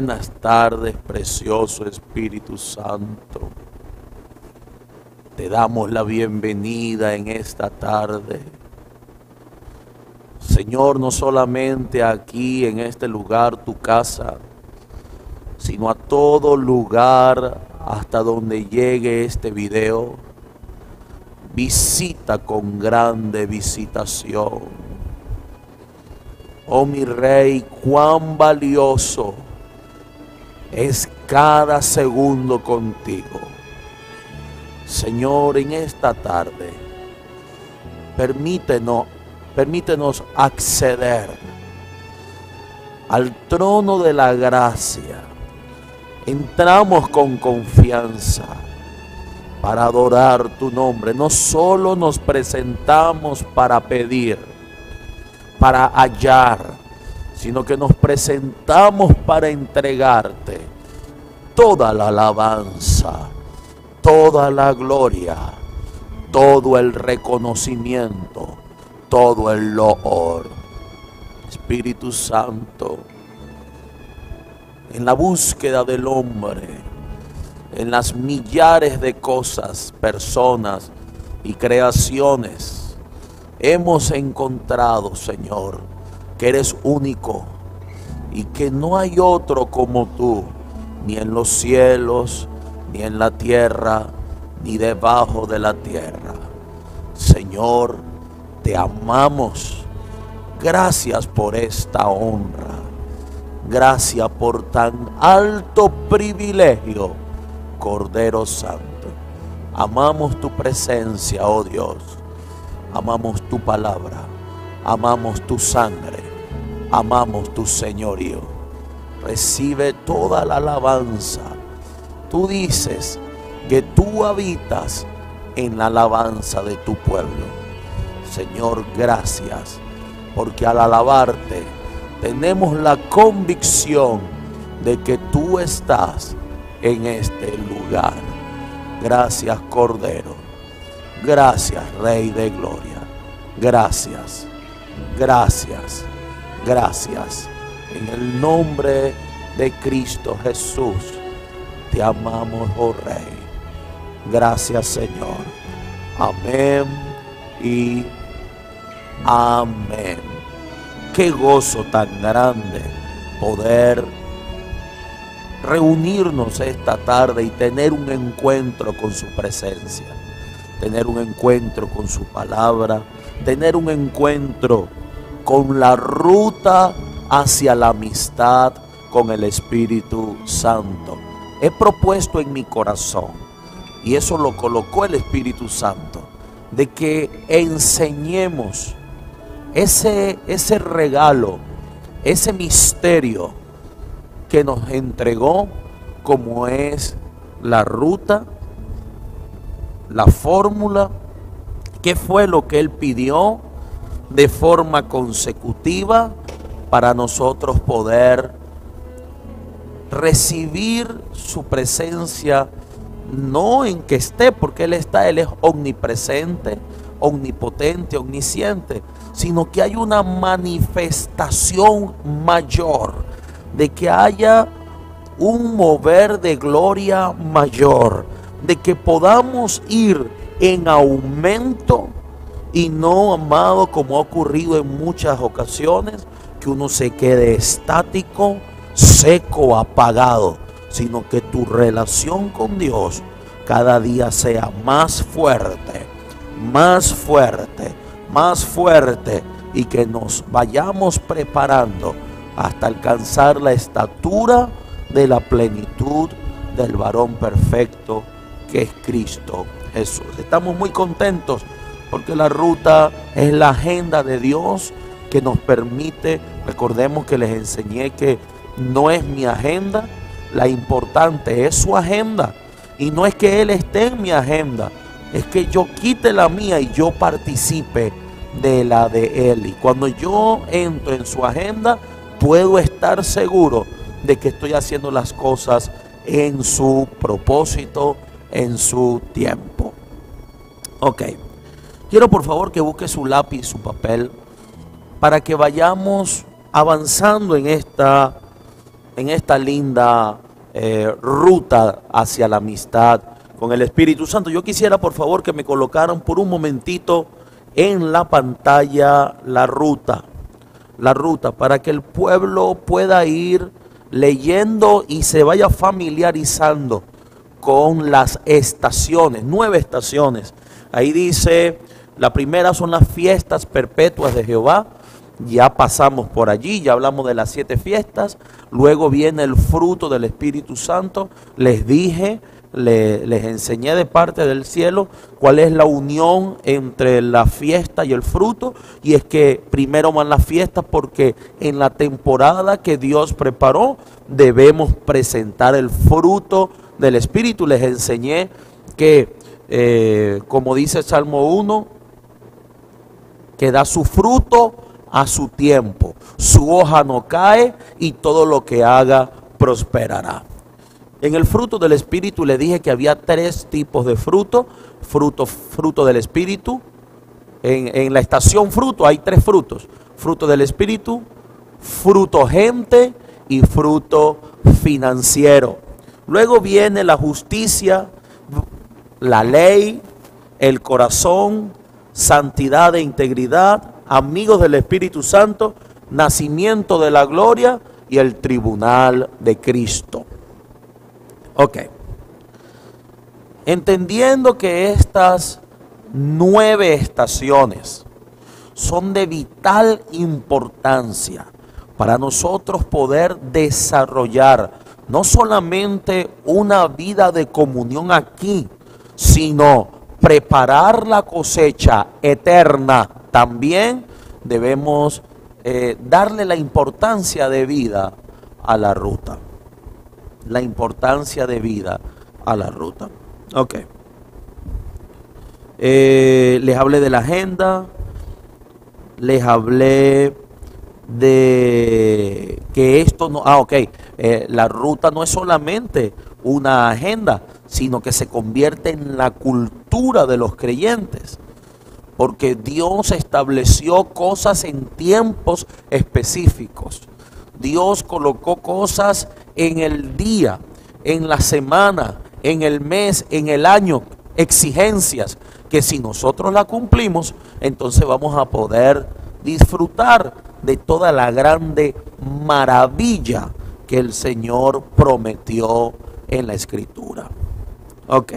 Buenas tardes, precioso Espíritu Santo. Te damos la bienvenida en esta tarde. Señor, no solamente aquí en este lugar, tu casa, sino a todo lugar hasta donde llegue este video. Visita con grande visitación Oh mi rey, cuán valioso es cada segundo contigo. Señor, en esta tarde, permítenos, permítenos acceder al trono de la gracia. Entramos con confianza para adorar tu nombre. No solo nos presentamos para pedir, para hallar, sino que nos presentamos para entregarte toda la alabanza, toda la gloria, todo el reconocimiento, todo el loor. Espíritu Santo, en la búsqueda del hombre, en las millares de cosas, personas y creaciones hemos encontrado, Señor, que eres único y que no hay otro como tú, ni en los cielos, ni en la tierra, ni debajo de la tierra. Señor, te amamos. Gracias por esta honra. Gracias por tan alto privilegio, Cordero Santo. Amamos tu presencia, oh Dios amamos tu palabra, amamos tu sangre, amamos tu señorío. Recibe toda la alabanza. Tú dices que tú habitas en la alabanza de tu pueblo. Señor, gracias, porque al alabarte tenemos la convicción de que tú estás en este lugar. Gracias, Cordero. Gracias, Rey de Gloria. Gracias, gracias, gracias. En el nombre de Cristo Jesús, te amamos, oh Rey. Gracias, Señor. Amén y amén. Qué gozo tan grande poder reunirnos esta tarde y tener un encuentro con su presencia tener un encuentro con su palabra, tener un encuentro con la ruta hacia la amistad con el Espíritu Santo. He propuesto en mi corazón, y eso lo colocó el Espíritu Santo, de que enseñemos ese, ese regalo, ese misterio que nos entregó como es la ruta la fórmula, qué fue lo que Él pidió de forma consecutiva para nosotros poder recibir su presencia, no en que esté, porque Él está, Él es omnipresente, omnipotente, omnisciente, sino que hay una manifestación mayor, de que haya un mover de gloria mayor de que podamos ir en aumento y no, amado, como ha ocurrido en muchas ocasiones, que uno se quede estático, seco, apagado, sino que tu relación con Dios cada día sea más fuerte, más fuerte, más fuerte y que nos vayamos preparando hasta alcanzar la estatura de la plenitud del varón perfecto que es Cristo Jesús. Estamos muy contentos porque la ruta es la agenda de Dios que nos permite, recordemos que les enseñé que no es mi agenda, la importante es su agenda. Y no es que Él esté en mi agenda, es que yo quite la mía y yo participe de la de Él. Y cuando yo entro en su agenda, puedo estar seguro de que estoy haciendo las cosas en su propósito, en su tiempo. Ok. Quiero por favor que busque su lápiz, su papel, para que vayamos avanzando en esta, en esta linda eh, ruta hacia la amistad con el Espíritu Santo. Yo quisiera por favor que me colocaran por un momentito en la pantalla la ruta, la ruta, para que el pueblo pueda ir leyendo y se vaya familiarizando con las estaciones, nueve estaciones. Ahí dice, la primera son las fiestas perpetuas de Jehová, ya pasamos por allí, ya hablamos de las siete fiestas, luego viene el fruto del Espíritu Santo, les dije, les enseñé de parte del cielo cuál es la unión entre la fiesta y el fruto, y es que primero van las fiestas porque en la temporada que Dios preparó debemos presentar el fruto del Espíritu. Les enseñé que, eh, como dice Salmo 1, que da su fruto a su tiempo. Su hoja no cae y todo lo que haga prosperará. En el fruto del Espíritu le dije que había tres tipos de fruto. Fruto, fruto del Espíritu. En, en la estación fruto hay tres frutos. Fruto del Espíritu, fruto gente y fruto financiero. Luego viene la justicia, la ley, el corazón, santidad e integridad, amigos del Espíritu Santo, nacimiento de la gloria y el tribunal de Cristo. Ok. Entendiendo que estas nueve estaciones son de vital importancia para nosotros poder desarrollar no solamente una vida de comunión aquí, sino preparar la cosecha eterna también debemos eh, darle la importancia de vida a la ruta. La importancia de vida a la ruta. Ok. Eh, les hablé de la agenda. Les hablé de que esto no... Ah, ok. Eh, la ruta no es solamente una agenda, sino que se convierte en la cultura de los creyentes porque Dios estableció cosas en tiempos específicos. Dios colocó cosas en el día, en la semana, en el mes, en el año, exigencias que si nosotros la cumplimos, entonces vamos a poder disfrutar de toda la grande maravilla que el Señor prometió en la escritura. Ok.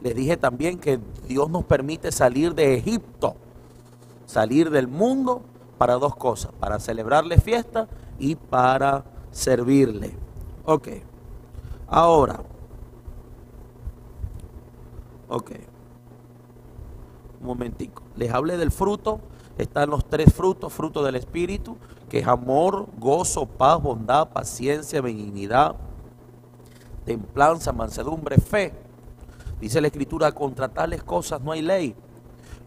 Les dije también que Dios nos permite salir de Egipto, salir del mundo para dos cosas, para celebrarle fiesta y para servirle. Ok. Ahora. Ok. Un momentico. Les hablé del fruto. Están los tres frutos, fruto del Espíritu, que es amor, gozo, paz, bondad, paciencia, benignidad, templanza, mansedumbre, fe. Dice la escritura, contra tales cosas no hay ley.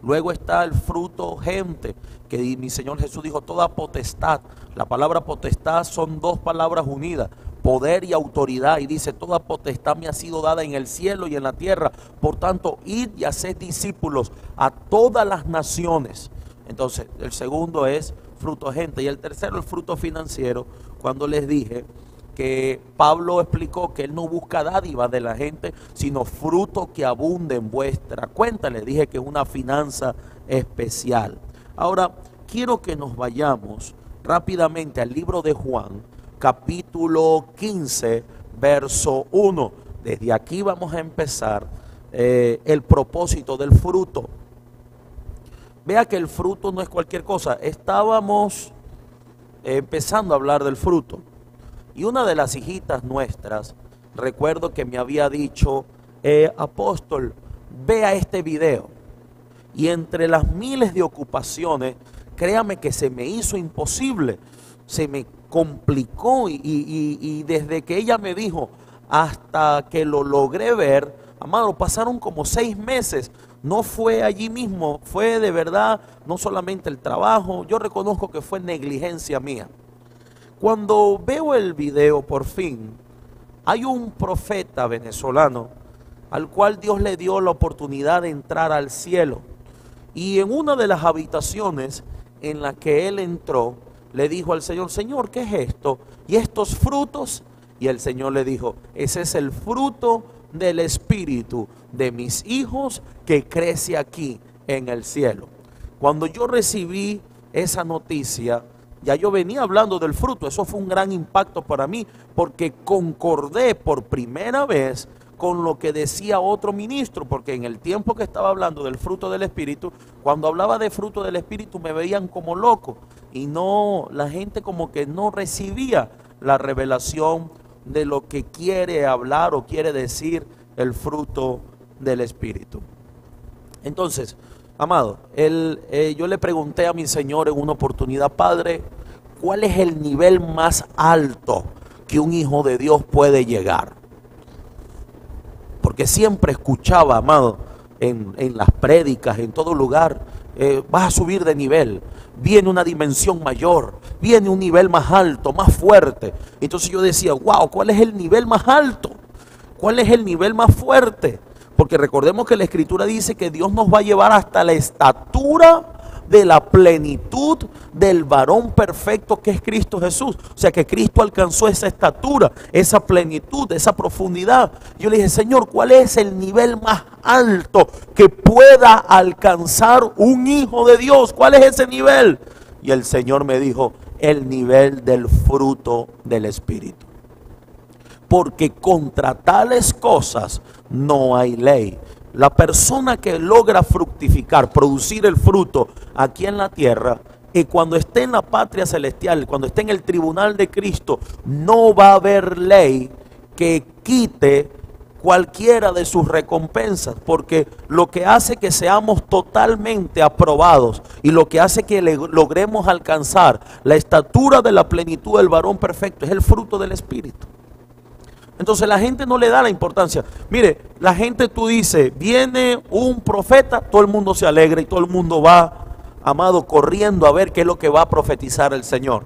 Luego está el fruto gente, que mi Señor Jesús dijo, toda potestad. La palabra potestad son dos palabras unidas, poder y autoridad. Y dice, toda potestad me ha sido dada en el cielo y en la tierra. Por tanto, id y haced discípulos a todas las naciones. Entonces, el segundo es fruto gente. Y el tercero, el fruto financiero. Cuando les dije que Pablo explicó que él no busca dádivas de la gente, sino fruto que abunde en vuestra cuenta. Le dije que es una finanza especial. Ahora, quiero que nos vayamos rápidamente al libro de Juan, capítulo 15, verso 1. Desde aquí vamos a empezar eh, el propósito del fruto. Vea que el fruto no es cualquier cosa. Estábamos empezando a hablar del fruto. Y una de las hijitas nuestras, recuerdo que me había dicho, eh, apóstol, vea este video. Y entre las miles de ocupaciones, créame que se me hizo imposible, se me complicó y, y desde que ella me dijo hasta que lo logré ver, amado, pasaron como seis meses. No fue allí mismo, fue de verdad no solamente el trabajo, yo reconozco que fue negligencia mía. Cuando veo el video por fin, hay un profeta venezolano al cual Dios le dio la oportunidad de entrar al cielo. Y en una de las habitaciones en la que él entró, le dijo al Señor, Señor, ¿qué es esto? ¿Y estos frutos? Y el Señor le dijo, ese es el fruto del Espíritu de mis hijos que crece aquí en el cielo. Cuando yo recibí esa noticia, ya yo venía hablando del fruto, eso fue un gran impacto para mí, porque concordé por primera vez con lo que decía otro ministro, porque en el tiempo que estaba hablando del fruto del Espíritu, cuando hablaba de fruto del Espíritu me veían como loco y no, la gente como que no recibía la revelación de lo que quiere hablar o quiere decir el fruto del Espíritu. Entonces, amado, eh, yo le pregunté a mi Señor en una oportunidad, Padre, ¿cuál es el nivel más alto que un hijo de Dios puede llegar? Porque siempre escuchaba, amado, en, las prédicas, en todo lugar, eh, vas a subir de nivel, viene una dimensión mayor, viene un nivel más alto, más fuerte. Entonces yo decía, wow, ¿cuál es el nivel más alto? ¿Cuál es el nivel más fuerte? Porque recordemos que la escritura dice que Dios nos va a llevar hasta la estatura de la plenitud del varón perfecto que es Cristo Jesús. O sea que Cristo alcanzó esa estatura, esa plenitud, esa profundidad. Yo le dije, Señor, ¿cuál es el nivel más alto que pueda alcanzar un hijo de Dios? ¿Cuál es ese nivel? Y el Señor me dijo, el nivel del fruto del Espíritu porque contra tales cosas no hay ley. La persona que logra fructificar, producir el fruto aquí en la tierra, y cuando esté en la patria celestial, cuando esté en el tribunal de Cristo, no va a haber ley que quite cualquiera de sus recompensas, porque lo que hace que seamos totalmente aprobados y lo que hace que logremos alcanzar la estatura de la plenitud del varón perfecto es el fruto del Espíritu. Entonces la gente no le da la importancia. Mire, la gente tú dices, viene un profeta, todo el mundo se alegra y todo el mundo va, amado, corriendo a ver qué es lo que va a profetizar el Señor.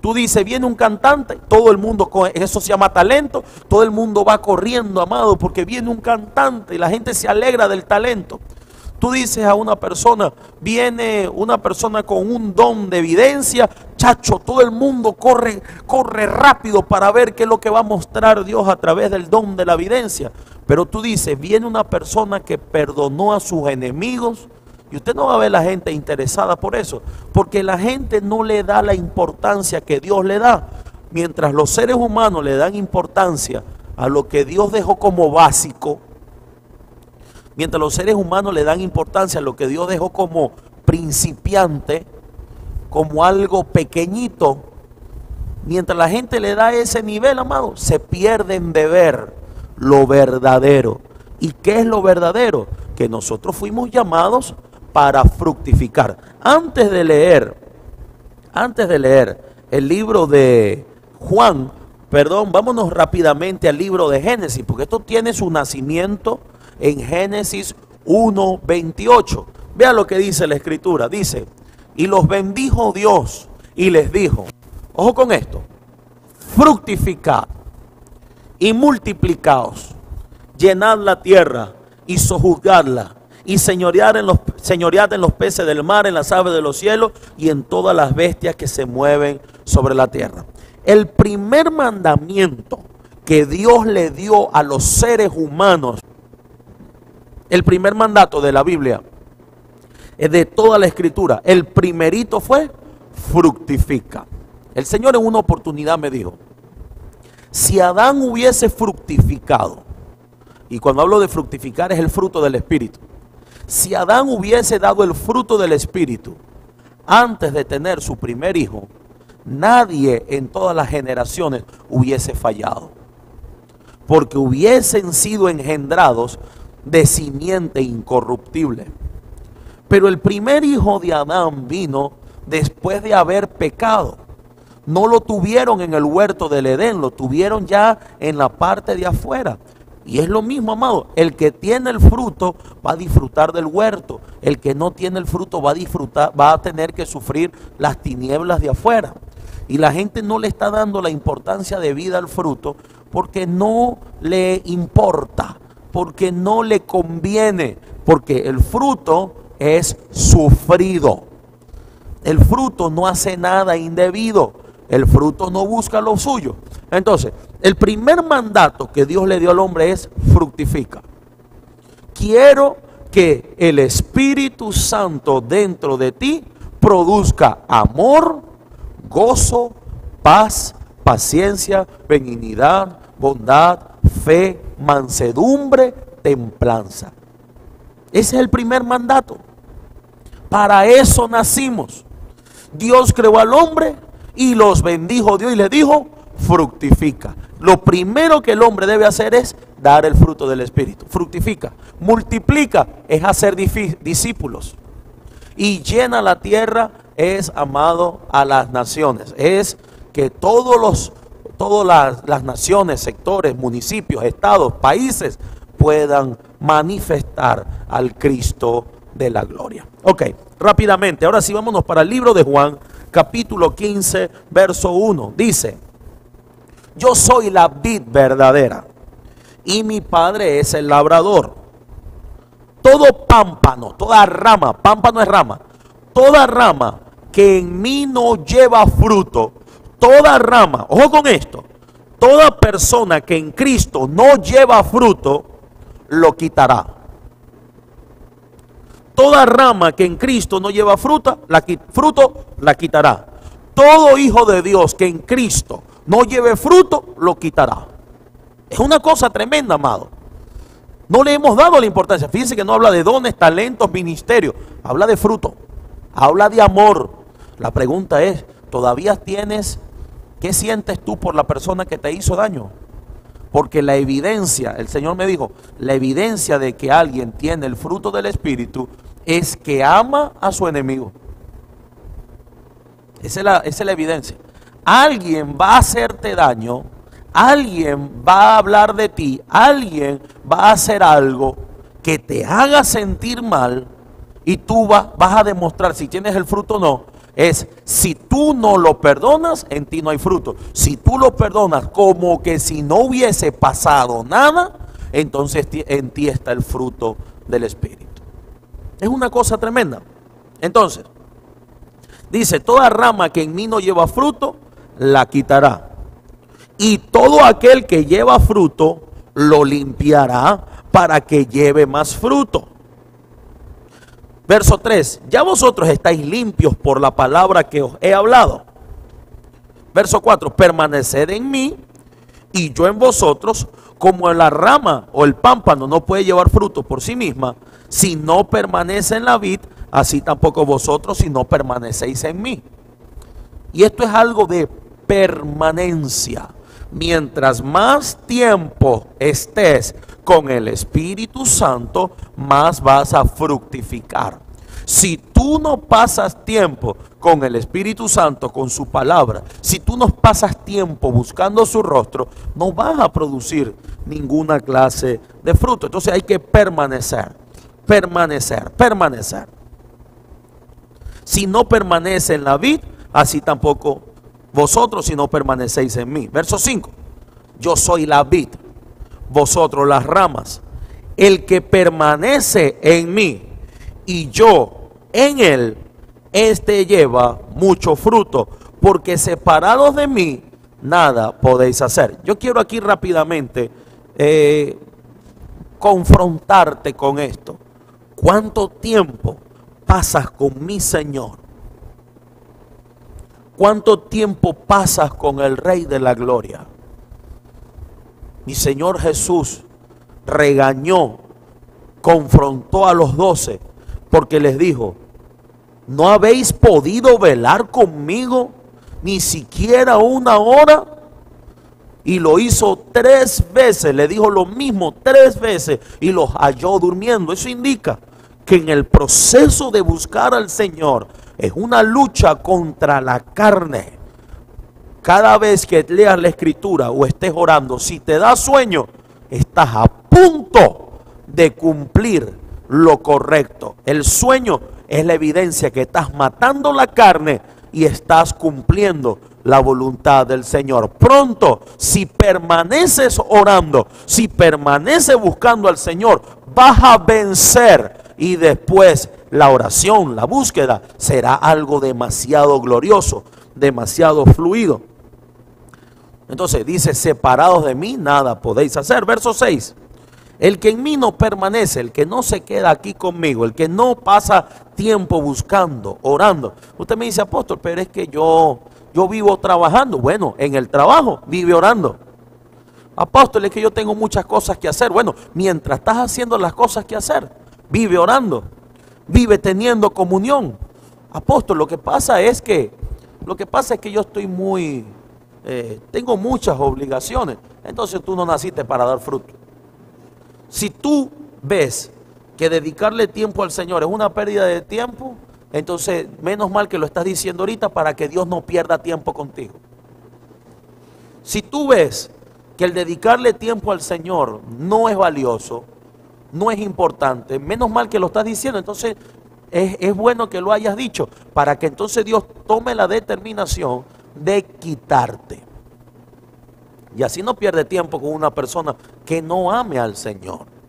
Tú dices, viene un cantante, todo el mundo, eso se llama talento, todo el mundo va corriendo, amado, porque viene un cantante y la gente se alegra del talento. Tú dices a una persona, viene una persona con un don de evidencia, chacho, todo el mundo corre, corre rápido para ver qué es lo que va a mostrar Dios a través del don de la evidencia. Pero tú dices, viene una persona que perdonó a sus enemigos, y usted no va a ver la gente interesada por eso, porque la gente no le da la importancia que Dios le da. Mientras los seres humanos le dan importancia a lo que Dios dejó como básico, Mientras los seres humanos le dan importancia a lo que Dios dejó como principiante, como algo pequeñito, mientras la gente le da ese nivel, amado, se pierden de ver lo verdadero. ¿Y qué es lo verdadero? Que nosotros fuimos llamados para fructificar. Antes de leer, antes de leer el libro de Juan, perdón, vámonos rápidamente al libro de Génesis, porque esto tiene su nacimiento en Génesis 1:28. Vea lo que dice la escritura. Dice, y los bendijo Dios y les dijo, ojo con esto, fructificad y multiplicaos, llenad la tierra y sojuzgadla y señorear en los, señoread en los peces del mar, en las aves de los cielos y en todas las bestias que se mueven sobre la tierra. El primer mandamiento que Dios le dio a los seres humanos el primer mandato de la Biblia, de toda la escritura, el primerito fue fructifica. El Señor en una oportunidad me dijo, si Adán hubiese fructificado, y cuando hablo de fructificar es el fruto del Espíritu, si Adán hubiese dado el fruto del Espíritu antes de tener su primer hijo, nadie en todas las generaciones hubiese fallado. Porque hubiesen sido engendrados de simiente incorruptible. Pero el primer hijo de Adán vino después de haber pecado. No lo tuvieron en el huerto del Edén, lo tuvieron ya en la parte de afuera. Y es lo mismo, amado. El que tiene el fruto va a disfrutar del huerto. El que no tiene el fruto va a disfrutar, va a tener que sufrir las tinieblas de afuera. Y la gente no le está dando la importancia de vida al fruto porque no le importa porque no le conviene, porque el fruto es sufrido. el fruto no hace nada indebido. El fruto no busca lo suyo. Entonces, el primer mandato que Dios le dio al hombre es fructifica. Quiero que el Espíritu Santo dentro de ti produzca amor, gozo, paz, paciencia, benignidad, bondad, fe, mansedumbre, templanza. Ese es el primer mandato. Para eso nacimos. Dios creó al hombre y los bendijo Dios y le dijo, fructifica. Lo primero que el hombre debe hacer es dar el fruto del Espíritu. Fructifica. Multiplica es hacer discípulos. Y llena la tierra es amado a las naciones. Es que todos los, todas las, las naciones, sectores, municipios, estados, países puedan manifestar al Cristo de la gloria. Ok, rápidamente, ahora sí vámonos para el libro de Juan, capítulo 15, verso 1. Dice, yo soy la vid verdadera y mi padre es el labrador. Todo pámpano, toda rama, pámpano es rama, toda rama que en mí no lleva fruto, toda rama, ojo con esto, toda persona que en Cristo no lleva fruto, lo quitará. Toda rama que en Cristo no lleva fruta, la, fruto, la quitará. Todo hijo de Dios que en Cristo no lleve fruto, lo quitará. Es una cosa tremenda, amado. No le hemos dado la importancia. Fíjense que no habla de dones, talentos, ministerios. Habla de fruto. Habla de amor. La pregunta es, ¿todavía tienes, qué sientes tú por la persona que te hizo daño? Porque la evidencia, el Señor me dijo, la evidencia de que alguien tiene el fruto del Espíritu es que ama a su enemigo. Esa es la, evidencia. Alguien va a hacerte daño, alguien va a hablar de ti, alguien va a hacer algo que te haga sentir mal y tú vas a demostrar si tienes el fruto o no. Es si tú no lo perdonas, en ti no hay fruto. Si tú lo perdonas como que si no hubiese pasado nada, entonces en ti está el fruto del Espíritu. Es una cosa tremenda. Entonces, dice, toda rama que en mí no lleva fruto, la quitará. Y todo aquel que lleva fruto, lo limpiará para que lleve más fruto. Verso 3, ya vosotros estáis limpios por la palabra que os he hablado. Verso 4, permaneced en mí y yo en vosotros, como la rama o el pámpano no puede llevar fruto por sí misma, si no permanece en la vid, así tampoco vosotros si no permanecéis en mí. Y esto es algo de permanencia. Mientras más tiempo estés con el Espíritu Santo, más vas a fructificar. Si tú no pasas tiempo con el Espíritu Santo, con su palabra, si tú no pasas tiempo buscando su rostro, no vas a producir ninguna clase de fruto. Entonces hay que permanecer, permanecer, permanecer. Si no permanece en la vid, así tampoco vosotros si no permanecéis en mí. Verso 5. Yo soy la vid, vosotros las ramas. El que permanece en mí y yo en él, este lleva mucho fruto, porque separados de mí, nada podéis hacer. Yo quiero aquí rápidamente eh, confrontarte con esto. ¿Cuánto tiempo pasas con mi Señor? ¿Cuánto tiempo pasas con el Rey de la Gloria? Mi Señor Jesús regañó, confrontó a los doce porque les dijo, ¿no habéis podido velar conmigo ni siquiera una hora? Y lo hizo tres veces, le dijo lo mismo tres veces y los halló durmiendo. Eso indica que en el proceso de buscar al Señor es una lucha contra la carne. Cada vez que leas la escritura o estés orando, si te da sueño, estás a punto de cumplir lo correcto. El sueño es la evidencia que estás matando la carne y estás cumpliendo la voluntad del Señor. Pronto, si permaneces orando, si permaneces buscando al Señor, vas a vencer y después la oración, la búsqueda, será algo demasiado glorioso, demasiado fluido. Entonces dice, separados de mí, nada podéis hacer. Verso 6. El que en mí no permanece, el que no se queda aquí conmigo, el que no pasa tiempo buscando, orando. Usted me dice, apóstol, pero es que yo, yo vivo trabajando. Bueno, en el trabajo vive orando. Apóstol, es que yo tengo muchas cosas que hacer. Bueno, mientras estás haciendo las cosas que hacer, vive orando, vive teniendo comunión. Apóstol, lo que pasa es que, lo que pasa es que yo estoy muy, eh, tengo muchas obligaciones. Entonces tú no naciste para dar fruto. Si tú ves que dedicarle tiempo al Señor es una pérdida de tiempo, entonces menos mal que lo estás diciendo ahorita para que Dios no pierda tiempo contigo. Si tú ves que el dedicarle tiempo al Señor no es valioso, no es importante, menos mal que lo estás diciendo, entonces es, es bueno que lo hayas dicho, para que entonces Dios tome la determinación de quitarte. Y así no pierde tiempo con una persona que no ame al Señor.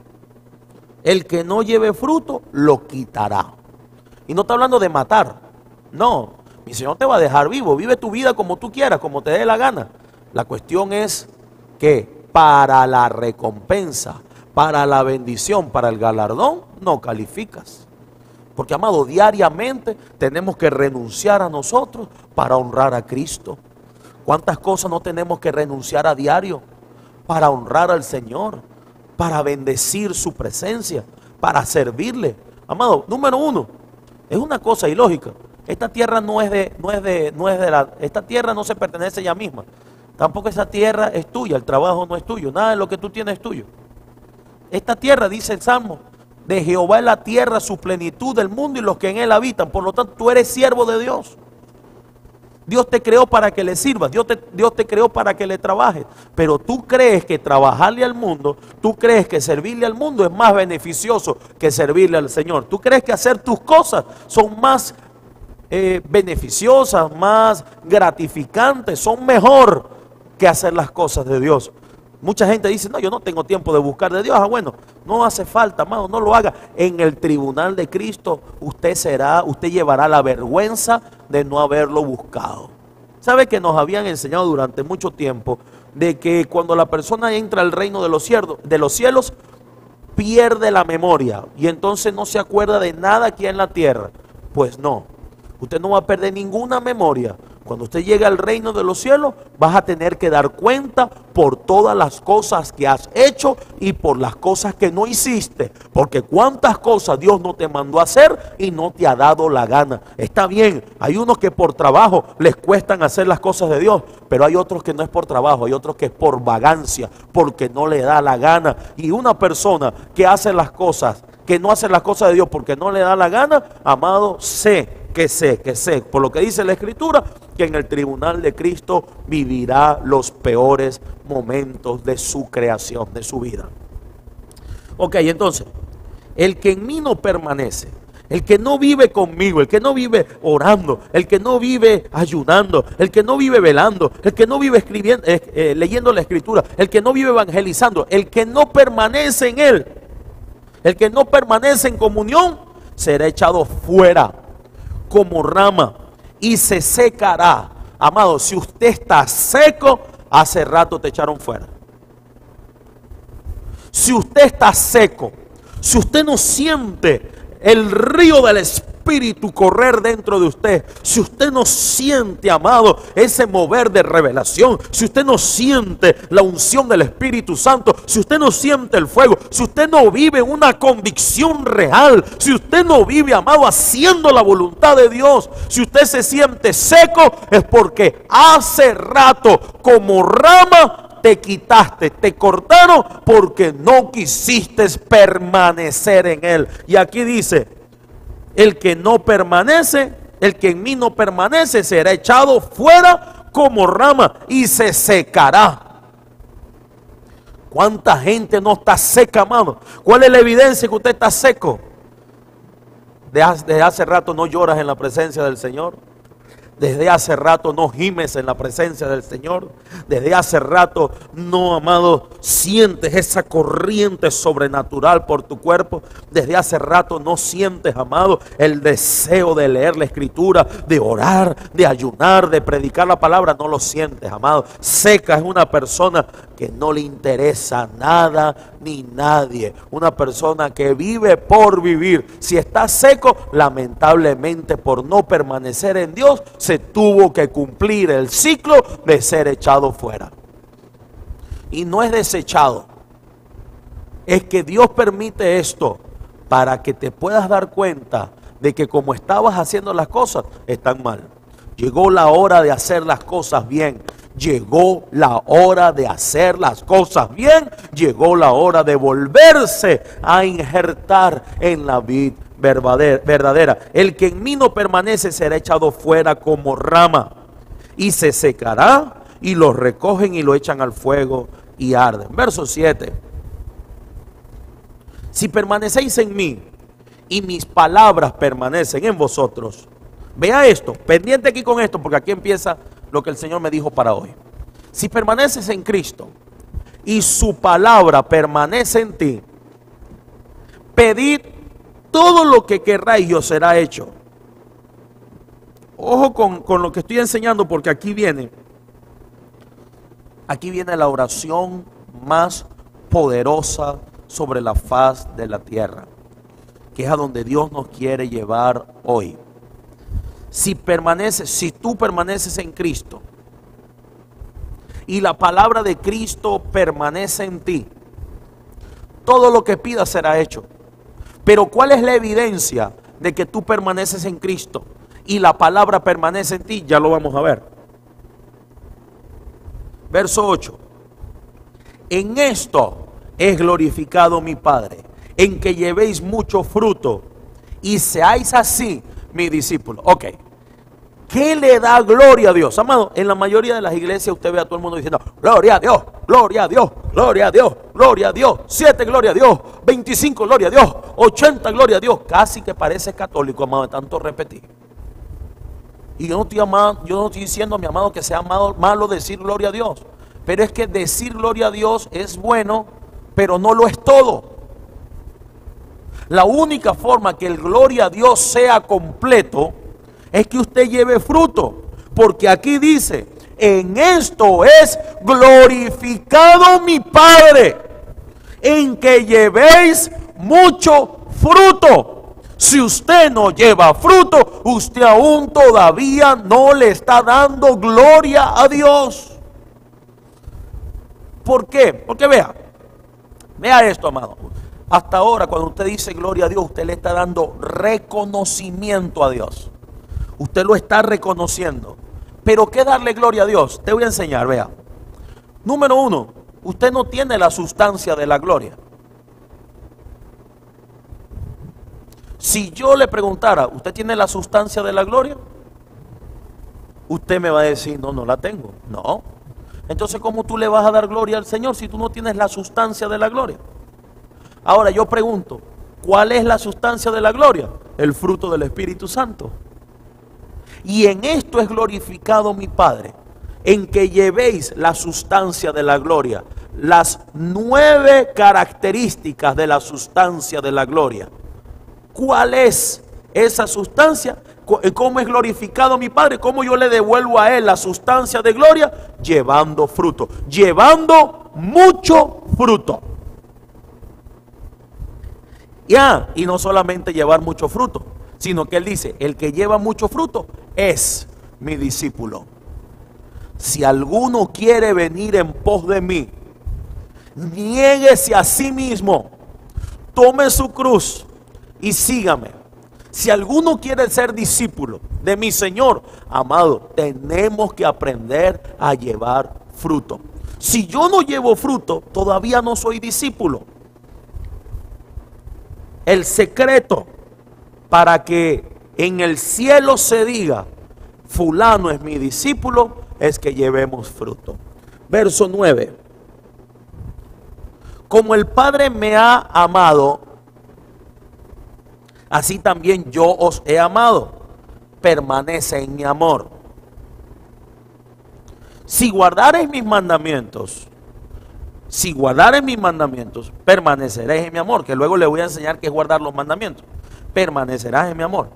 El que no lleve fruto, lo quitará. Y no está hablando de matar. No, mi Señor te va a dejar vivo. Vive tu vida como tú quieras, como te dé la gana. La cuestión es que para la recompensa, para la bendición, para el galardón, no calificas. Porque, amado, diariamente tenemos que renunciar a nosotros para honrar a Cristo. ¿Cuántas cosas no tenemos que renunciar a diario para honrar al Señor, para bendecir su presencia, para servirle? Amado, número uno, es una cosa ilógica. Esta tierra no es de, no es de, no es de la, esta tierra no se pertenece a ella misma. Tampoco esa tierra es tuya, el trabajo no es tuyo, nada de lo que tú tienes es tuyo. Esta tierra, dice el Salmo, de Jehová es la tierra, su plenitud del mundo y los que en él habitan. Por lo tanto, tú eres siervo de Dios. Dios te creó para que le sirvas, Dios te, Dios te creó para que le trabajes. Pero tú crees que trabajarle al mundo, tú crees que servirle al mundo es más beneficioso que servirle al Señor. Tú crees que hacer tus cosas son más eh, beneficiosas, más gratificantes, son mejor que hacer las cosas de Dios. Mucha gente dice, no, yo no tengo tiempo de buscar de Dios. Ah, bueno, no hace falta, hermano, no lo haga. En el tribunal de Cristo usted será, usted llevará la vergüenza de no haberlo buscado. ¿Sabe que nos habían enseñado durante mucho tiempo de que cuando la persona entra al reino de los, cielos, de los cielos, pierde la memoria y entonces no se acuerda de nada aquí en la tierra? Pues no, usted no va a perder ninguna memoria cuando usted llegue al reino de los cielos, vas a tener que dar cuenta por todas las cosas que has hecho y por las cosas que no hiciste. Porque cuántas cosas Dios no te mandó a hacer y no te ha dado la gana. Está bien, hay unos que por trabajo les cuestan hacer las cosas de Dios, pero hay otros que no es por trabajo, hay otros que es por vagancia, porque no le da la gana. Y una persona que hace las cosas, que no hace las cosas de Dios porque no le da la gana, amado, sé que sé, que sé, por lo que dice la Escritura, que en el tribunal de Cristo vivirá los peores momentos de su creación, de su vida. Ok, entonces, el que en mí no permanece, el que no vive conmigo, el que no vive orando, el que no vive ayunando, el que no vive velando, el que no vive escribiendo, eh, eh, leyendo la escritura, el que no vive evangelizando, el que no permanece en él, el que no permanece en comunión, será echado fuera como rama y se secará. Amado, si usted está seco, hace rato te echaron fuera. Si usted está seco, si usted no siente el río del Espíritu, espíritu correr dentro de usted, si usted no siente, amado, ese mover de revelación, si usted no siente la unción del Espíritu Santo, si usted no siente el fuego, si usted no vive una convicción real, si usted no vive, amado, haciendo la voluntad de Dios, si usted se siente seco, es porque hace rato como rama te quitaste, te cortaron porque no quisiste permanecer en él. Y aquí dice, el que no permanece, el que en mí no permanece, será echado fuera como rama y se secará. ¿Cuánta gente no está seca, amado? ¿Cuál es la evidencia que usted está seco? Desde hace rato no lloras en la presencia del Señor. Desde hace rato no gimes en la presencia del Señor. Desde hace rato no, amado, sientes esa corriente sobrenatural por tu cuerpo. Desde hace rato no sientes, amado, el deseo de leer la escritura, de orar, de ayunar, de predicar la palabra. No lo sientes, amado. Seca es una persona que no le interesa nada ni nadie. Una persona que vive por vivir. Si está seco, lamentablemente por no permanecer en Dios, se tuvo que cumplir el ciclo de ser echado fuera. Y no es desechado. Es que Dios permite esto para que te puedas dar cuenta de que como estabas haciendo las cosas, están mal. Llegó la hora de hacer las cosas bien. Llegó la hora de hacer las cosas bien. Llegó la hora de volverse a injertar en la vida verdadera. El que en mí no permanece será echado fuera como rama y se secará y lo recogen y lo echan al fuego y arden. Verso 7. Si permanecéis en mí y mis palabras permanecen en vosotros, vea esto, pendiente aquí con esto, porque aquí empieza lo que el Señor me dijo para hoy. Si permaneces en Cristo y su palabra permanece en ti, pedid todo lo que querráis y os será hecho. Ojo con, con, lo que estoy enseñando porque aquí viene, aquí viene la oración más poderosa sobre la faz de la tierra, que es a donde Dios nos quiere llevar hoy. Si permaneces, si tú permaneces en Cristo y la palabra de Cristo permanece en ti, todo lo que pidas será hecho. Pero ¿cuál es la evidencia de que tú permaneces en Cristo y la palabra permanece en ti? Ya lo vamos a ver. Verso 8. En esto es glorificado mi Padre, en que llevéis mucho fruto y seáis así mi discípulo. Ok. ¿Qué le da gloria a Dios? Amado, en la mayoría de las iglesias usted ve a todo el mundo diciendo, gloria a Dios, gloria a Dios, gloria a Dios, gloria a Dios, siete gloria a Dios, 25 gloria a Dios, 80 gloria a Dios. Casi que parece católico, amado, de tanto repetir. Y yo no estoy, amado, yo no estoy diciendo, mi amado, que sea malo, decir gloria a Dios. Pero es que decir gloria a Dios es bueno, pero no lo es todo. La única forma que el gloria a Dios sea completo es que usted lleve fruto. Porque aquí dice, en esto es glorificado mi Padre, en que llevéis mucho fruto. Si usted no lleva fruto, usted aún todavía no le está dando gloria a Dios. ¿Por qué? Porque vea, vea esto, amado. Hasta ahora, cuando usted dice gloria a Dios, usted le está dando reconocimiento a Dios. Usted lo está reconociendo. Pero ¿qué darle gloria a Dios? Te voy a enseñar, vea. Número uno, usted no tiene la sustancia de la gloria. Si yo le preguntara, ¿usted tiene la sustancia de la gloria? Usted me va a decir, no, no la tengo. No. Entonces, ¿cómo tú le vas a dar gloria al Señor si tú no tienes la sustancia de la gloria? Ahora yo pregunto, ¿cuál es la sustancia de la gloria? El fruto del Espíritu Santo. Y en esto es glorificado mi Padre, en que llevéis la sustancia de la gloria, las nueve características de la sustancia de la gloria. ¿Cuál es esa sustancia? Eh, ¿Cómo es glorificado mi Padre? ¿Cómo yo le devuelvo a Él la sustancia de gloria? Llevando fruto, llevando mucho fruto. Ya, y no solamente llevar mucho fruto, sino que Él dice, el que lleva mucho fruto es mi discípulo. Si alguno quiere venir en pos de mí, niéguese a sí mismo, tome su cruz y sígame. Si alguno quiere ser discípulo de mi Señor, amado, tenemos que aprender a llevar fruto. Si yo no llevo fruto, todavía no soy discípulo. El secreto para que en el cielo se diga, fulano es mi discípulo, es que llevemos fruto. Verso 9. Como el Padre me ha amado, así también yo os he amado. Permanece en mi amor. si guardares mis mandamientos, si guardares mis mandamientos, permaneceréis en mi amor, que luego le voy a enseñar que es guardar los mandamientos. Permanecerás en mi amor.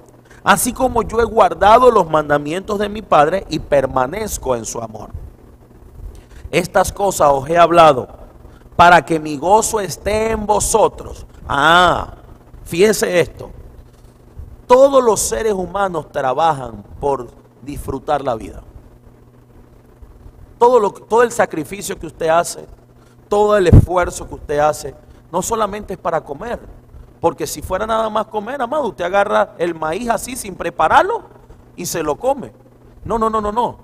Así como yo he guardado los mandamientos de mi Padre y permanezco en su amor. Estas cosas os he hablado para que mi gozo esté en vosotros. Ah, fíjese esto. Todos los seres humanos trabajan por disfrutar la vida. Todo, lo, todo el sacrificio que usted hace, todo el esfuerzo que usted hace, no solamente es para comer. Porque si fuera nada más comer, amado, usted agarra el maíz así sin prepararlo y se lo come. No, no, no, no, no.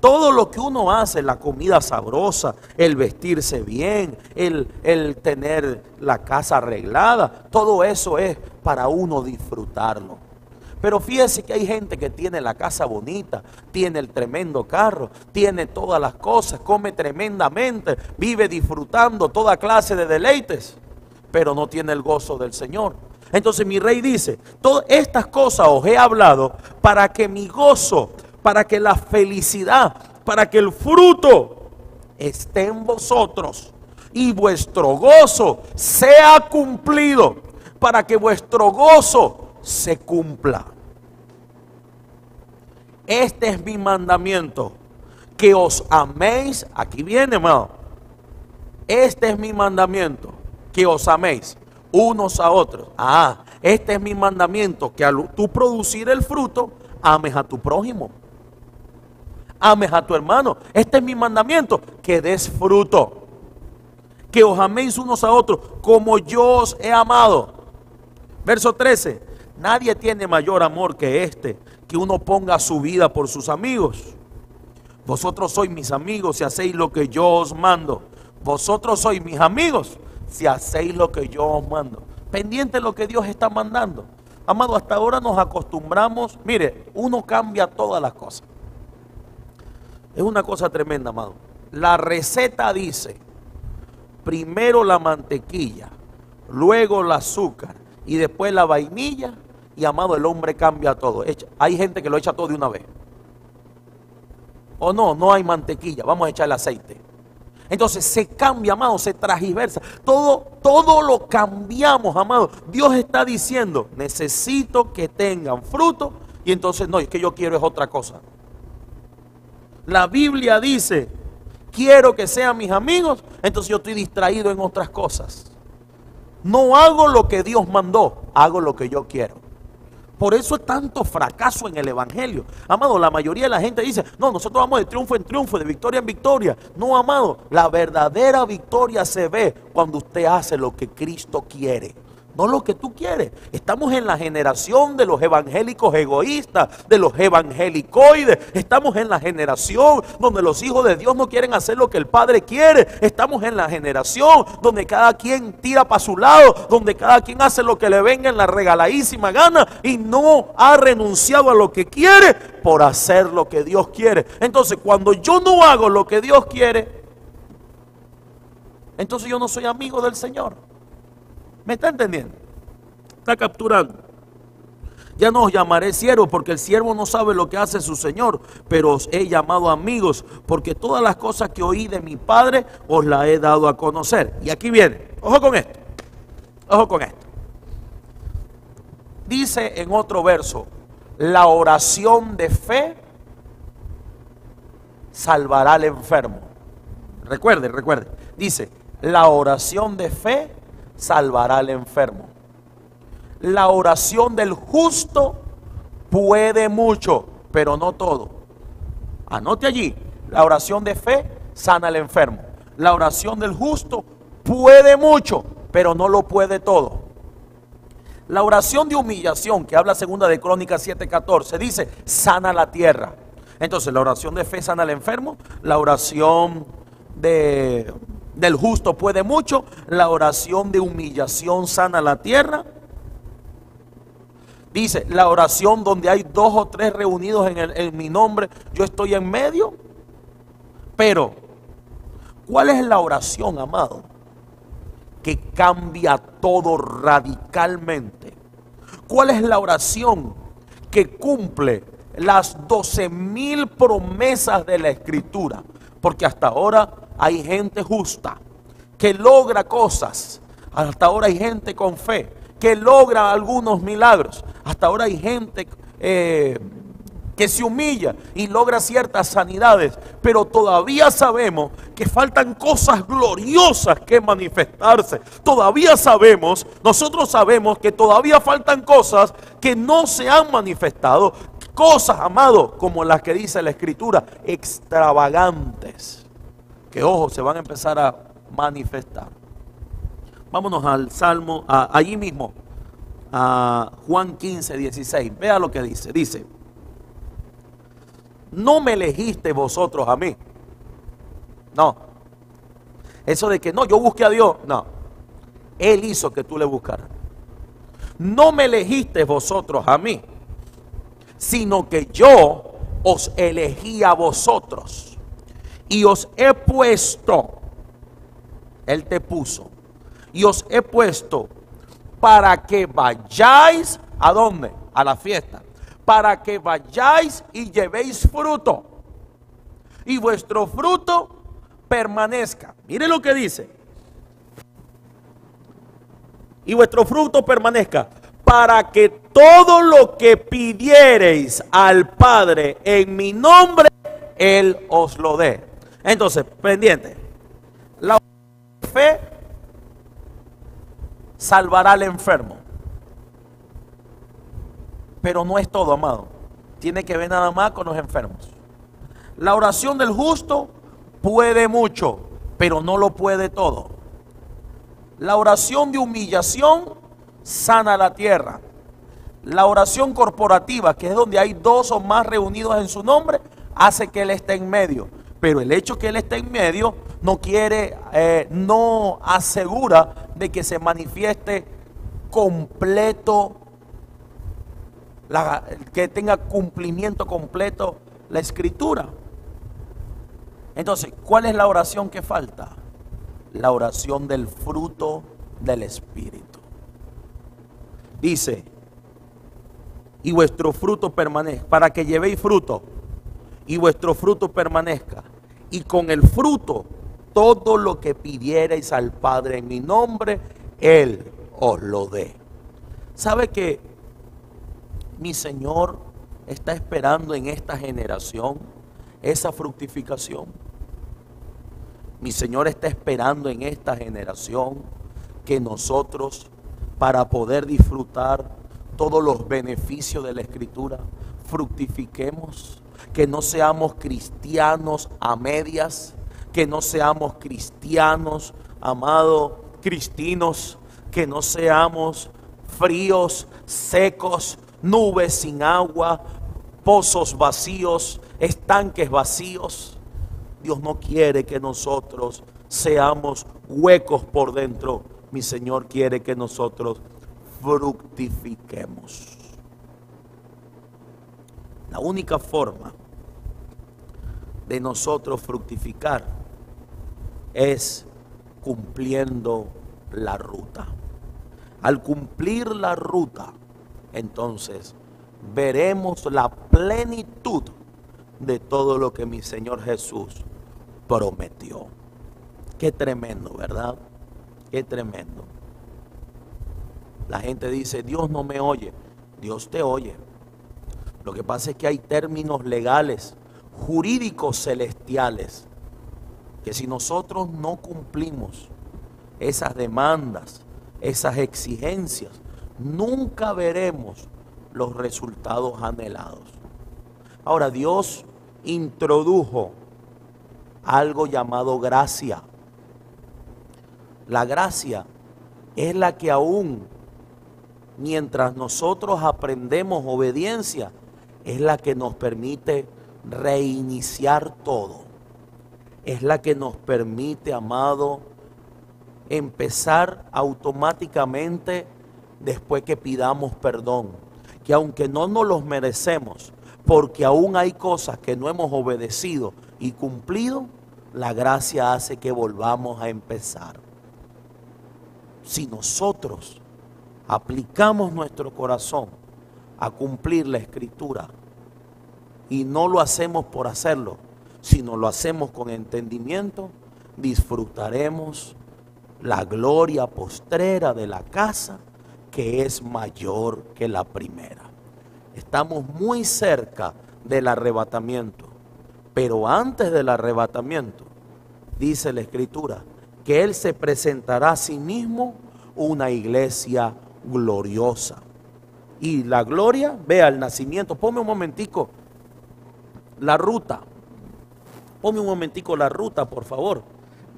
Todo lo que uno hace, la comida sabrosa, el vestirse bien, el, el tener la casa arreglada, todo eso es para uno disfrutarlo. Pero fíjese que hay gente que tiene la casa bonita, tiene el tremendo carro, tiene todas las cosas, come tremendamente, vive disfrutando toda clase de deleites, pero no tiene el gozo del Señor. Entonces mi rey dice, todas estas cosas os he hablado para que mi gozo, para que la felicidad, para que el fruto esté en vosotros y vuestro gozo sea cumplido, para que vuestro gozo se cumpla. Este es mi mandamiento, que os améis. Aquí viene, hermano. Este es mi mandamiento, que os améis unos a otros. Ah, este es mi mandamiento, que al tú producir el fruto, ames a tu prójimo. Ames a tu hermano. Este es mi mandamiento, que des fruto. Que os améis unos a otros, como yo os he amado. Verso 13. Nadie tiene mayor amor que este, que uno ponga su vida por sus amigos. Vosotros sois mis amigos si hacéis lo que yo os mando. Vosotros sois mis amigos si hacéis lo que yo os mando. Pendiente de lo que Dios está mandando. Amado, hasta ahora nos acostumbramos. Mire, uno cambia todas las cosas. Es una cosa tremenda, amado. La receta dice, primero la mantequilla, luego el azúcar y después la vainilla y amado, el hombre cambia todo. Hay gente que lo echa todo de una vez. O no, no hay mantequilla, vamos a echar el aceite. Entonces se cambia, amado, se tragiversa. Todo, todo lo cambiamos, amado. Dios está diciendo, necesito que tengan fruto. Y entonces, no, es que yo quiero es otra cosa. La Biblia dice, quiero que sean mis amigos. Entonces yo estoy distraído en otras cosas. No hago lo que Dios mandó, hago lo que yo quiero. Por eso es tanto fracaso en el Evangelio. Amado, la mayoría de la gente dice, no, nosotros vamos de triunfo en triunfo, de victoria en victoria. No, amado, la verdadera victoria se ve cuando usted hace lo que Cristo quiere no lo que tú quieres. Estamos en la generación de los evangélicos egoístas, de los evangelicoides. Estamos en la generación donde los hijos de Dios no quieren hacer lo que el Padre quiere. Estamos en la generación donde cada quien tira para su lado, donde cada quien hace lo que le venga en la regaladísima gana y no ha renunciado a lo que quiere por hacer lo que Dios quiere. Entonces, cuando yo no hago lo que Dios quiere, entonces yo no soy amigo del Señor. ¿Me está entendiendo? Está capturando. Ya no os llamaré siervos porque el siervo no sabe lo que hace su Señor, pero os he llamado amigos porque todas las cosas que oí de mi Padre os las he dado a conocer. Y aquí viene, ojo con esto, ojo con esto. Dice en otro verso, la oración de fe salvará al enfermo. Recuerde, recuerde. Dice, la oración de fe salvará al enfermo. La oración del justo puede mucho, pero no todo. Anote allí, la oración de fe sana al enfermo. La oración del justo puede mucho, pero no lo puede todo. La oración de humillación que habla segunda de Crónicas 7:14 dice, sana la tierra. Entonces, la oración de fe sana al enfermo, la oración de del justo puede mucho. La oración de humillación sana la tierra. Dice, la oración donde hay dos o tres reunidos en, en mi nombre, yo estoy en medio. Pero, ¿cuál es la oración, amado? Que cambia todo radicalmente. ¿Cuál es la oración que cumple las doce mil promesas de la escritura? Porque hasta ahora hay gente justa que logra cosas. Hasta ahora hay gente con fe que logra algunos milagros. Hasta ahora hay gente eh, que se humilla y logra ciertas sanidades, pero todavía sabemos que faltan cosas gloriosas que manifestarse. Todavía sabemos, nosotros sabemos que todavía faltan cosas que no se han manifestado. Cosas, amado, como las que dice la escritura, extravagantes, que ojo, se van a empezar a manifestar. Vámonos al Salmo, allí mismo, a Juan 15, 16. Vea lo que dice. Dice, no me elegiste vosotros a mí. No. Eso de que no, yo busqué a Dios. No. Él hizo que tú le buscaras. No me elegiste vosotros a mí, sino que yo os elegí a vosotros y os he puesto, Él te puso, y os he puesto para que vayáis a dónde? A la fiesta para que vayáis y llevéis fruto. Y vuestro fruto permanezca. Mire lo que dice. Y vuestro fruto permanezca. Para que todo lo que pidiereis al Padre en mi nombre, Él os lo dé. Entonces, pendiente. La fe salvará al enfermo. Pero no es todo, amado. Tiene que ver nada más con los enfermos. La oración del justo puede mucho, pero no lo puede todo. La oración de humillación sana la tierra. La oración corporativa, que es donde hay dos o más reunidos en su nombre, hace que Él esté en medio. Pero el hecho que Él esté en medio no quiere, eh, no asegura de que se manifieste completo que tenga cumplimiento completo la escritura. Entonces, ¿cuál es la oración que falta? La oración del fruto del Espíritu. Dice, y vuestro fruto permanezca, para que llevéis fruto, y vuestro fruto permanezca, y con el fruto todo lo que pidierais al Padre en mi nombre, Él os lo dé. ¿Sabe que mi Señor está esperando en esta generación esa fructificación. Mi Señor está esperando en esta generación que nosotros, para poder disfrutar todos los beneficios de la Escritura, fructifiquemos, que no seamos cristianos a medias, que no seamos cristianos, amados, cristinos, que no seamos fríos, secos, nubes sin agua, pozos vacíos, estanques vacíos. Dios no quiere que nosotros seamos huecos por dentro. Mi Señor quiere que nosotros fructifiquemos. La única forma de nosotros fructificar es cumpliendo la ruta. Al cumplir la ruta, entonces veremos la plenitud de todo lo que mi Señor Jesús prometió. Qué tremendo, ¿verdad? Qué tremendo. La gente dice, Dios no me oye. Dios te oye. Lo que pasa es que hay términos legales, jurídicos celestiales, que si nosotros no cumplimos esas demandas, esas exigencias, nunca veremos los resultados anhelados. Ahora, Dios introdujo algo llamado gracia. La gracia es la que aún, mientras nosotros aprendemos obediencia, es la que nos permite reiniciar todo. Es la que nos permite, amado, empezar automáticamente después que pidamos perdón. Que aunque no nos los merecemos, porque aún hay cosas que no hemos obedecido y cumplido, la gracia hace que volvamos a empezar. Si nosotros aplicamos nuestro corazón a cumplir la escritura y no lo hacemos por hacerlo, si no lo hacemos con entendimiento, disfrutaremos la gloria postrera de la casa que es mayor que la primera. Estamos muy cerca del arrebatamiento, pero antes del arrebatamiento, dice la escritura, que Él se presentará a sí mismo una iglesia gloriosa. Y la gloria, vea el nacimiento, ponme un momentico la ruta. Ponme un momentico la ruta, por favor.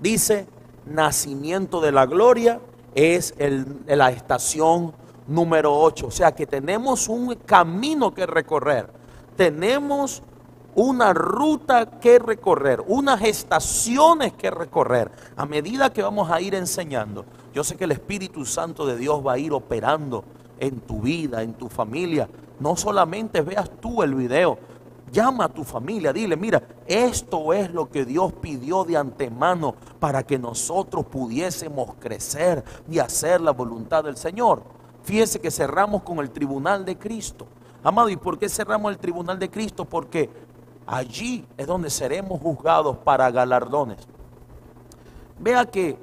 Dice, nacimiento de la gloria es el, la estación número 8. O sea que tenemos un camino que recorrer. Tenemos una ruta que recorrer, unas estaciones que recorrer. A medida que vamos a ir enseñando, yo sé que el Espíritu Santo de Dios va a ir operando en tu vida, en tu familia. No solamente veas tú el video, llama a tu familia, dile, mira, esto es lo que Dios pidió de antemano para que nosotros pudiésemos crecer y hacer la voluntad del Señor. Fíjese que cerramos con el tribunal de Cristo. Amado, ¿y por qué cerramos el tribunal de Cristo? Porque allí es donde seremos juzgados para galardones. Vea que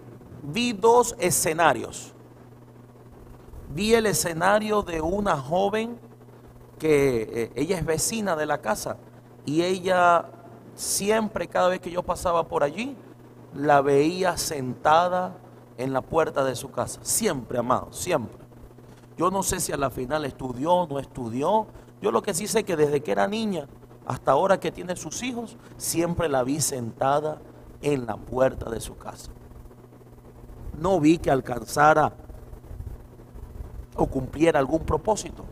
vi dos escenarios. Vi el escenario de una joven que eh, ella es vecina de la casa y ella siempre, cada vez que yo pasaba por allí, la veía sentada en la puerta de su casa. Siempre, amado, siempre. Yo no sé si a la final estudió no estudió. Yo lo que sí sé que desde que era niña hasta ahora que tiene sus hijos, siempre la vi sentada en la puerta de su casa. No vi que alcanzara o cumpliera algún propósito.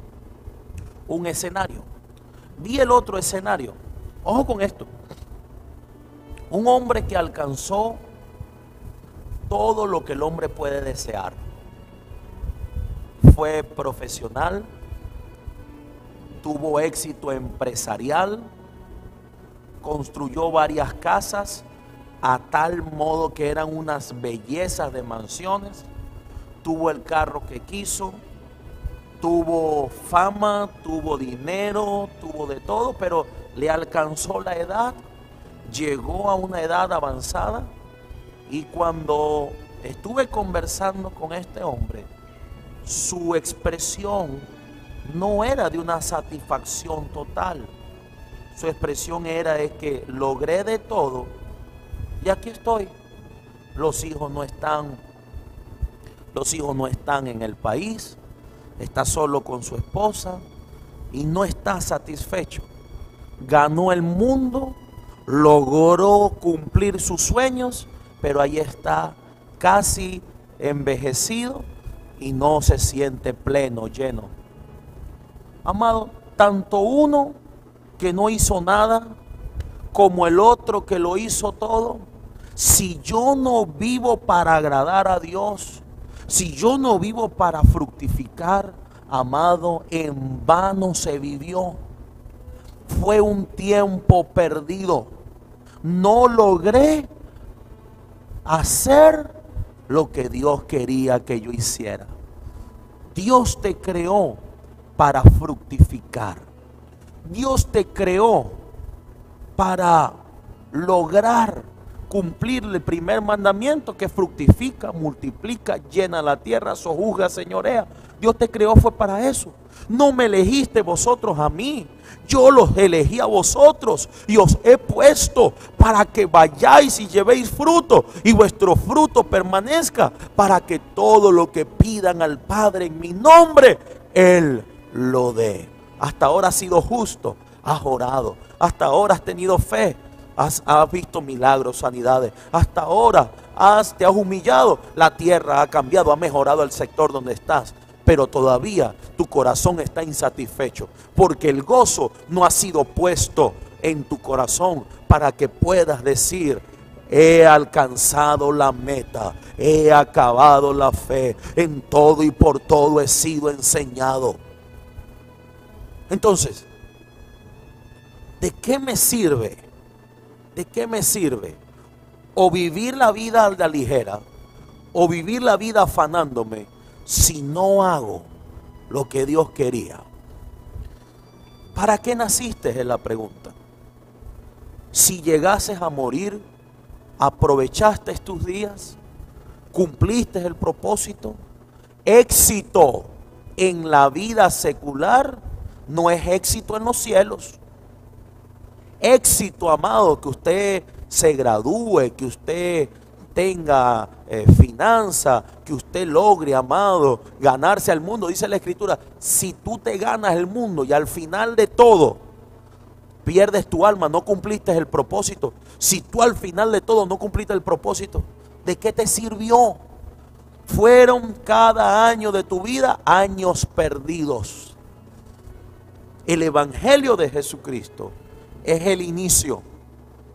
Un escenario. Vi el otro escenario. Ojo con esto. Un hombre que alcanzó todo lo que el hombre puede desear fue profesional, tuvo éxito empresarial, construyó varias casas a tal modo que eran unas bellezas de mansiones, tuvo el carro que quiso, tuvo fama, tuvo dinero, tuvo de todo, pero le alcanzó la edad, llegó a una edad avanzada y cuando estuve conversando con este hombre, su expresión no era de una satisfacción total. Su expresión era es que logré de todo y aquí estoy. Los hijos no están los hijos no están en el país, está solo con su esposa y no está satisfecho. Ganó el mundo, logró cumplir sus sueños, pero ahí está casi envejecido y no se siente pleno, lleno. Amado, tanto uno que no hizo nada como el otro que lo hizo todo, si yo no vivo para agradar a Dios, si yo no vivo para fructificar, amado, en vano se vivió. Fue un tiempo perdido. No logré hacer lo que Dios quería que yo hiciera. Dios te creó para fructificar. Dios te creó para lograr cumplir el primer mandamiento que fructifica, multiplica, llena la tierra, sojuzga, señorea. Dios te creó fue para eso. No me elegiste vosotros a mí. Yo los elegí a vosotros y os he puesto para que vayáis y llevéis fruto y vuestro fruto permanezca para que todo lo que pidan al Padre en mi nombre, Él lo dé. Hasta ahora has sido justo, has orado, hasta ahora has tenido fe, has, visto milagros, sanidades, hasta ahora has, te has humillado, la tierra ha cambiado, ha mejorado el sector donde estás pero todavía tu corazón está insatisfecho, porque el gozo no ha sido puesto en tu corazón para que puedas decir, he alcanzado la meta, he acabado la fe, en todo y por todo he sido enseñado. Entonces, ¿de qué me sirve? ¿De qué me sirve? O vivir la vida a la ligera, o vivir la vida afanándome si no hago lo que Dios quería? ¿Para qué naciste? Es la pregunta. si llegases a morir, aprovechaste tus días, cumpliste el propósito. Éxito en la vida secular no es éxito en los cielos. Éxito, amado, que usted se gradúe, que usted tenga eh, finanza, que usted logre, amado, ganarse al mundo. Dice la escritura, si tú te ganas el mundo y al final de todo pierdes tu alma, no cumpliste el propósito. Si tú al final de todo no cumpliste el propósito, ¿de qué te sirvió? Fueron cada año de tu vida años perdidos. El Evangelio de Jesucristo es el inicio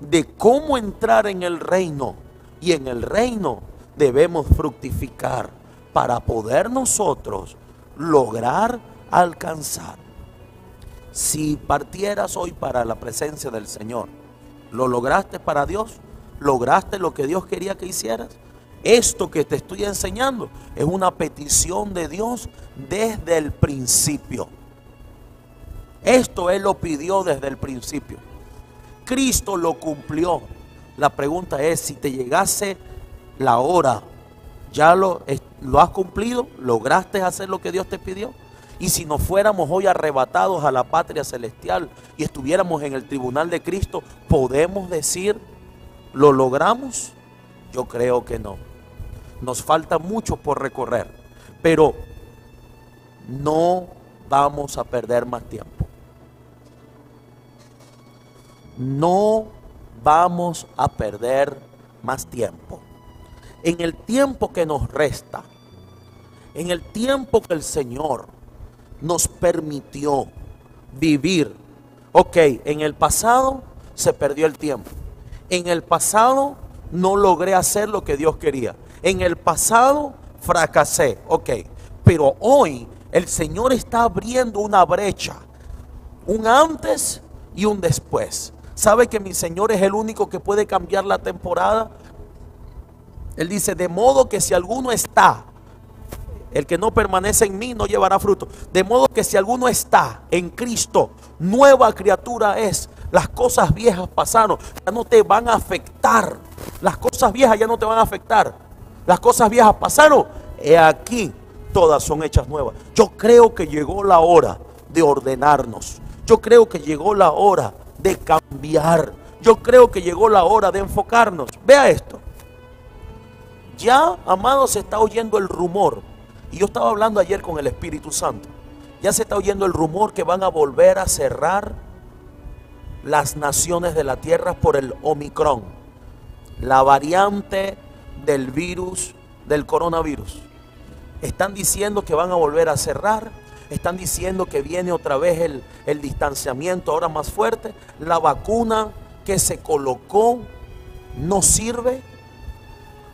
de cómo entrar en el reino. Y en el reino debemos fructificar para poder nosotros lograr alcanzar. Si partieras hoy para la presencia del Señor, ¿lo lograste para Dios? ¿Lograste lo que Dios quería que hicieras? Esto que te estoy enseñando es una petición de Dios desde el principio. Esto Él lo pidió desde el principio. Cristo lo cumplió. La pregunta es, si te llegase la hora, ¿ya lo, lo has cumplido? ¿Lograste hacer lo que Dios te pidió? Y si nos fuéramos hoy arrebatados a la patria celestial y estuviéramos en el tribunal de Cristo, ¿podemos decir, ¿lo logramos? Yo creo que no. Nos falta mucho por recorrer, pero no vamos a perder más tiempo. No vamos a perder más tiempo. En el tiempo que nos resta, en el tiempo que el Señor nos permitió vivir. Ok, en el pasado se perdió el tiempo. En el pasado no logré hacer lo que Dios quería. En el pasado fracasé. Ok, pero hoy el Señor está abriendo una brecha. Un antes y un después. ¿Sabe que mi Señor es el único que puede cambiar la temporada? Él dice, de modo que si alguno está el que no permanece en mí no llevará fruto. De modo que si alguno está en Cristo, nueva criatura es. Las cosas viejas pasaron, ya no te van a afectar. Las cosas viejas ya no te van a afectar. Las cosas viejas pasaron. He aquí, todas son hechas nuevas. Yo creo que llegó la hora de ordenarnos. Yo creo que llegó la hora de cambiar. Yo creo que llegó la hora de enfocarnos. Vea esto. Ya, amados, se está oyendo el rumor y yo estaba hablando ayer con el Espíritu Santo. Ya se está oyendo el rumor que van a volver a cerrar las naciones de la tierra por el Omicron, la variante del virus, del coronavirus. Están diciendo que van a volver a cerrar, están diciendo que viene otra vez el, el distanciamiento ahora más fuerte, la vacuna que se colocó no sirve.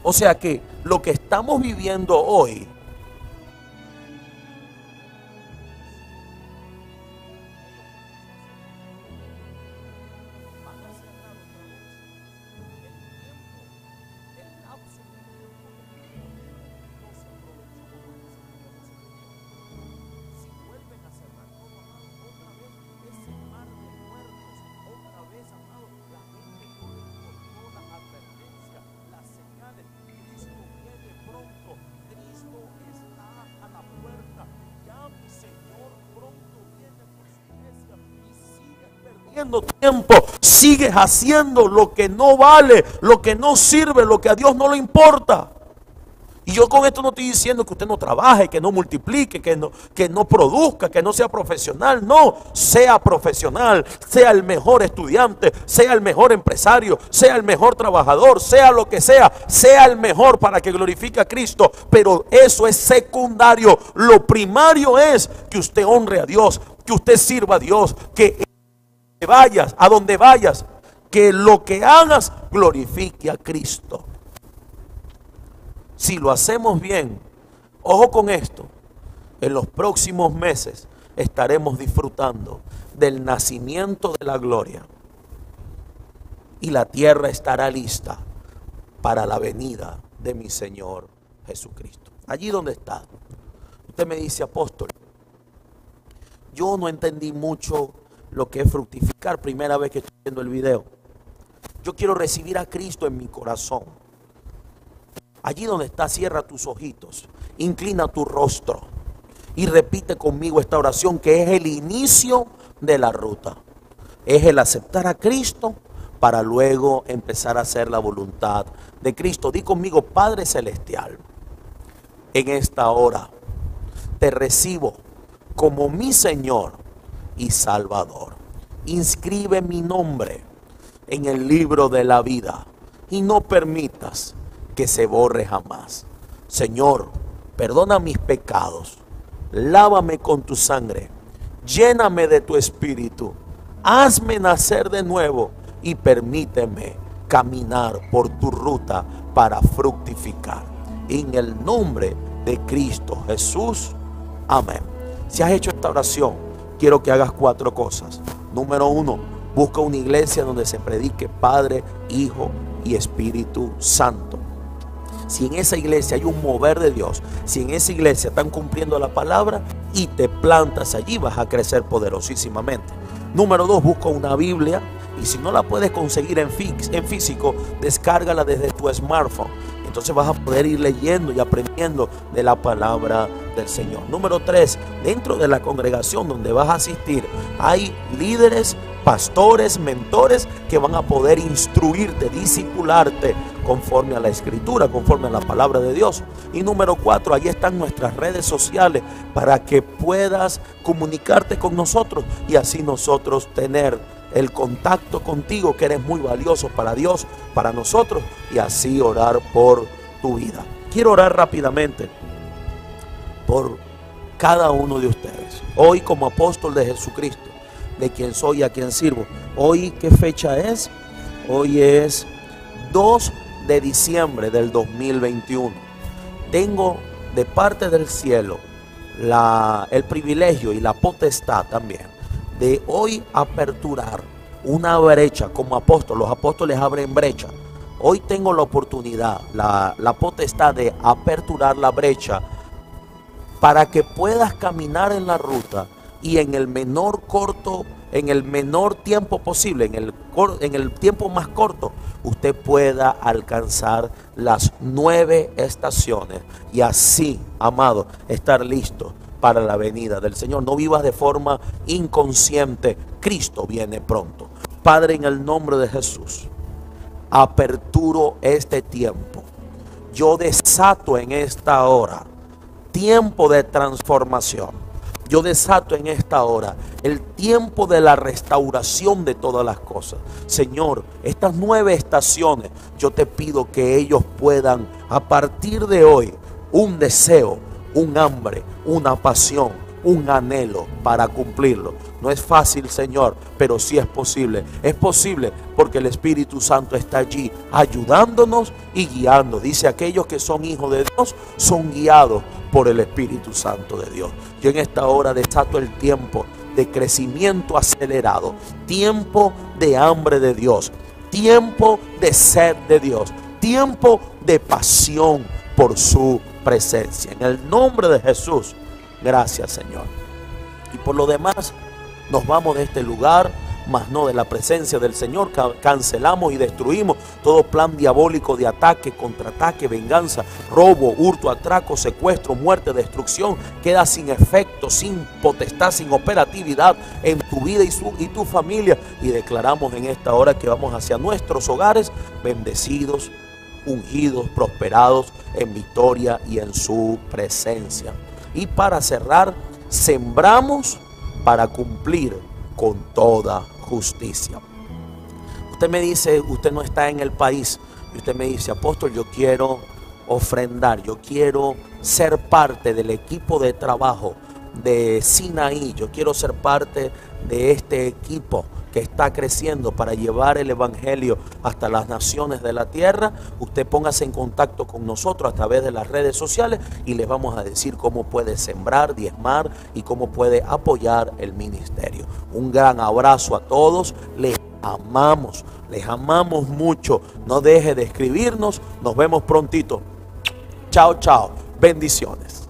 O sea que lo que estamos viviendo hoy tiempo, sigues haciendo lo que no vale, lo que no sirve, lo que a Dios no le importa. Y yo con esto no estoy diciendo que usted no trabaje, que no multiplique, que no, que no produzca, que no sea profesional. No, sea profesional, sea el mejor estudiante, sea el mejor empresario, sea el mejor trabajador, sea lo que sea, sea el mejor para que glorifique a Cristo. Pero eso es secundario. Lo primario es que usted honre a Dios, que usted sirva a Dios, que vayas, a donde vayas, que lo que hagas glorifique a Cristo. Si lo hacemos bien, ojo con esto, en los próximos meses estaremos disfrutando del nacimiento de la gloria y la tierra estará lista para la venida de mi Señor Jesucristo. Allí donde está. Usted me dice, apóstol, yo no entendí mucho lo que es fructificar. Primera vez que estoy viendo el video. Yo quiero recibir a Cristo en mi corazón. Allí donde está, cierra tus ojitos, inclina tu rostro y repite conmigo esta oración que es el inicio de la ruta. Es el aceptar a Cristo para luego empezar a hacer la voluntad de Cristo. Di conmigo, Padre Celestial, en esta hora te recibo como mi Señor y Salvador. Inscribe mi nombre en el libro de la vida y no permitas que se borre jamás. Señor, perdona mis pecados, lávame con tu sangre, lléname de tu espíritu, hazme nacer de nuevo y permíteme caminar por tu ruta para fructificar. En el nombre de Cristo Jesús. Amén. Si has hecho esta oración, quiero que hagas cuatro cosas. Número uno, busca una iglesia donde se predique Padre, Hijo y Espíritu Santo. Si en esa iglesia hay un mover de Dios, si en esa iglesia están cumpliendo la palabra y te plantas allí, vas a crecer poderosísimamente. Número dos, busca una Biblia y si no la puedes conseguir en, en físico, descárgala desde tu smartphone. Entonces vas a poder ir leyendo y aprendiendo de la palabra del Señor. Número tres, dentro de la congregación donde vas a asistir, hay líderes, pastores, mentores que van a poder instruirte, discipularte conforme a la escritura, conforme a la palabra de Dios. Y número cuatro, ahí están nuestras redes sociales para que puedas comunicarte con nosotros y así nosotros tener el contacto contigo que eres muy valioso para Dios, para nosotros y así orar por tu vida. Quiero orar rápidamente por cada uno de ustedes. Hoy como apóstol de Jesucristo, de quien soy y a quien sirvo. Hoy, ¿qué fecha es? Hoy es 2 de diciembre del 2021. Tengo de parte del cielo el privilegio y la potestad también de hoy aperturar una brecha como apóstol. Los apóstoles abren brecha. Hoy tengo la oportunidad, la, potestad de aperturar la brecha para que puedas caminar en la ruta y en el menor corto, en el menor tiempo posible, en el, en el tiempo más corto, usted pueda alcanzar las nueve estaciones y así, amado, estar listo para la venida del Señor. No vivas de forma inconsciente. Cristo viene pronto. Padre, en el nombre de Jesús, aperturo este tiempo. Yo desato en esta hora tiempo de transformación. Yo desato en esta hora el tiempo de la restauración de todas las cosas. Señor, estas nueve estaciones, yo te pido que ellos puedan, a partir de hoy, un deseo, un hambre, una pasión, un anhelo para cumplirlo. No es fácil, Señor, pero sí es posible. Es posible porque el Espíritu Santo está allí ayudándonos y guiando. Dice, aquellos que son hijos de Dios son guiados por el Espíritu Santo de Dios. Yo en esta hora desato el tiempo de crecimiento acelerado, tiempo de hambre de Dios, tiempo de sed de Dios, tiempo de pasión por su presencia. En el nombre de Jesús, gracias Señor. Y por lo demás, nos vamos de este lugar mas no de la presencia del Señor. Cancelamos y destruimos todo plan diabólico de ataque, contraataque, venganza, robo, hurto, atraco, secuestro, muerte, destrucción. Queda sin efecto, sin potestad, sin operatividad en tu vida y, su, y tu familia. Y declaramos en esta hora que vamos hacia nuestros hogares bendecidos, ungidos, prosperados en victoria y en su presencia. Y para cerrar, sembramos para cumplir con toda justicia. Usted me dice, usted no está en el país, y usted me dice, apóstol, yo quiero ofrendar, yo quiero ser parte del equipo de trabajo de Sinaí, yo quiero ser parte de este equipo que está creciendo para llevar el Evangelio hasta las naciones de la tierra, usted póngase en contacto con nosotros a través de las redes sociales y les vamos a decir cómo puede sembrar, diezmar y cómo puede apoyar el ministerio. Un gran abrazo a todos, les amamos, les amamos mucho. No deje de escribirnos, nos vemos prontito. Chao, chao. Bendiciones.